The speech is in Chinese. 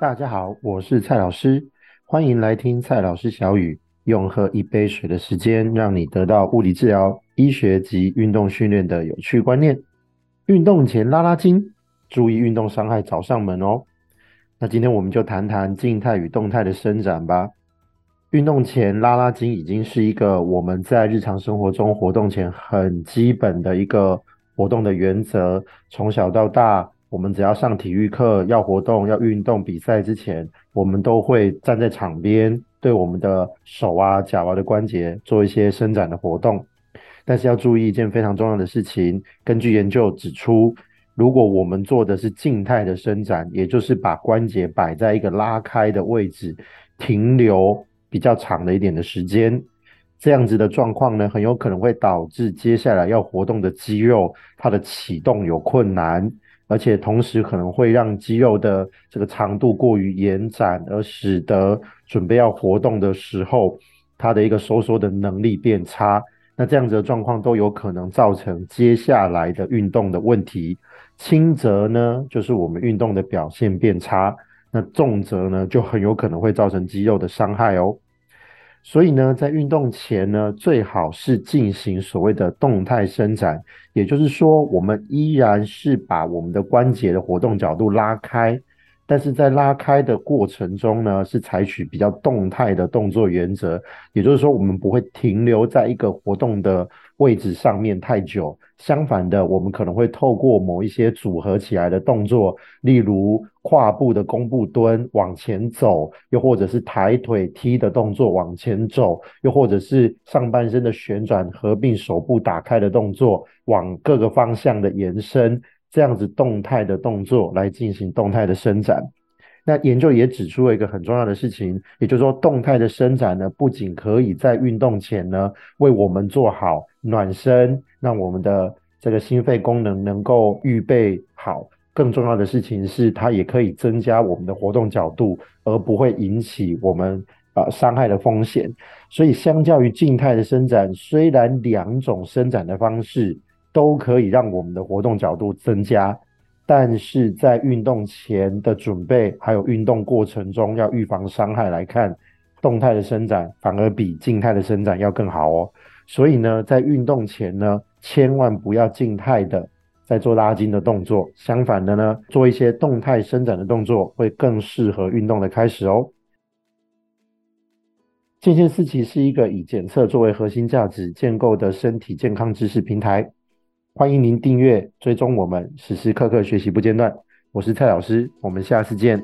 大家好，我是蔡老师，欢迎来听蔡老师小语，用喝一杯水的时间，让你得到物理治疗、医学及运动训练的有趣观念。运动前拉拉筋，注意运动伤害找上门哦。那今天我们就谈谈静态与动态的伸展吧。运动前拉拉筋已经是一个我们在日常生活中活动前很基本的一个活动的原则，从小到大。我们只要上体育课，要活动、要运动、比赛之前，我们都会站在场边，对我们的手啊、脚啊的关节做一些伸展的活动。但是要注意一件非常重要的事情，根据研究指出，如果我们做的是静态的伸展，也就是把关节摆在一个拉开的位置，停留比较长的一点的时间，这样子的状况呢，很有可能会导致接下来要活动的肌肉，它的启动有困难。而且同时可能会让肌肉的这个长度过于延展，而使得准备要活动的时候，它的一个收缩的能力变差。那这样子的状况都有可能造成接下来的运动的问题。轻则呢，就是我们运动的表现变差；那重则呢，就很有可能会造成肌肉的伤害哦。所以呢，在运动前呢，最好是进行所谓的动态伸展，也就是说，我们依然是把我们的关节的活动角度拉开，但是在拉开的过程中呢，是采取比较动态的动作原则，也就是说，我们不会停留在一个活动的位置上面太久，相反的，我们可能会透过某一些组合起来的动作，例如跨步的弓步蹲往前走，又或者是抬腿踢的动作往前走，又或者是上半身的旋转合并手部打开的动作往各个方向的延伸，这样子动态的动作来进行动态的伸展。那研究也指出了一个很重要的事情，也就是说，动态的伸展呢，不仅可以在运动前呢为我们做好暖身，让我们的这个心肺功能能够预备好，更重要的事情是，它也可以增加我们的活动角度，而不会引起我们呃伤害的风险。所以，相较于静态的伸展，虽然两种伸展的方式都可以让我们的活动角度增加。但是在运动前的准备，还有运动过程中要预防伤害来看，动态的伸展反而比静态的伸展要更好哦。所以呢，在运动前呢，千万不要静态的在做拉筋的动作，相反的呢，做一些动态伸展的动作会更适合运动的开始哦。健先思齐是一个以检测作为核心价值建构的身体健康知识平台。欢迎您订阅、追踪我们，时时刻刻学习不间断。我是蔡老师，我们下次见。